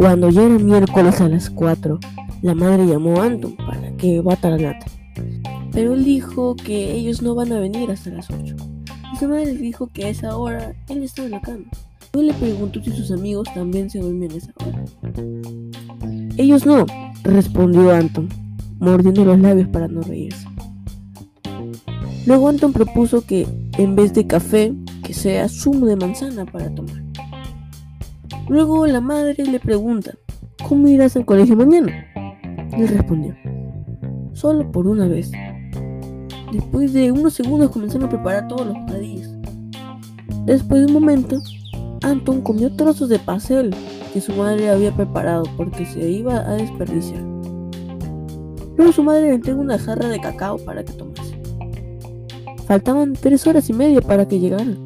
Cuando ya era miércoles a las 4, la madre llamó a Anton para que bata la nata. Pero él dijo que ellos no van a venir hasta las 8. Y su madre le dijo que a esa hora él estaba en la cama. Luego le preguntó si sus amigos también se duermen a esa hora. Ellos no, respondió Anton, mordiendo los labios para no reírse. Luego Anton propuso que en vez de café, que sea zumo de manzana para tomar. Luego la madre le pregunta, ¿cómo irás al colegio mañana? Él respondió, solo por una vez. Después de unos segundos comenzaron a preparar todos los bocadillos. Después de un momento, Anton comió trozos de pastel que su madre había preparado porque se iba a desperdiciar. Luego su madre le entregó una jarra de cacao para que tomase. Faltaban tres horas y media para que llegaran.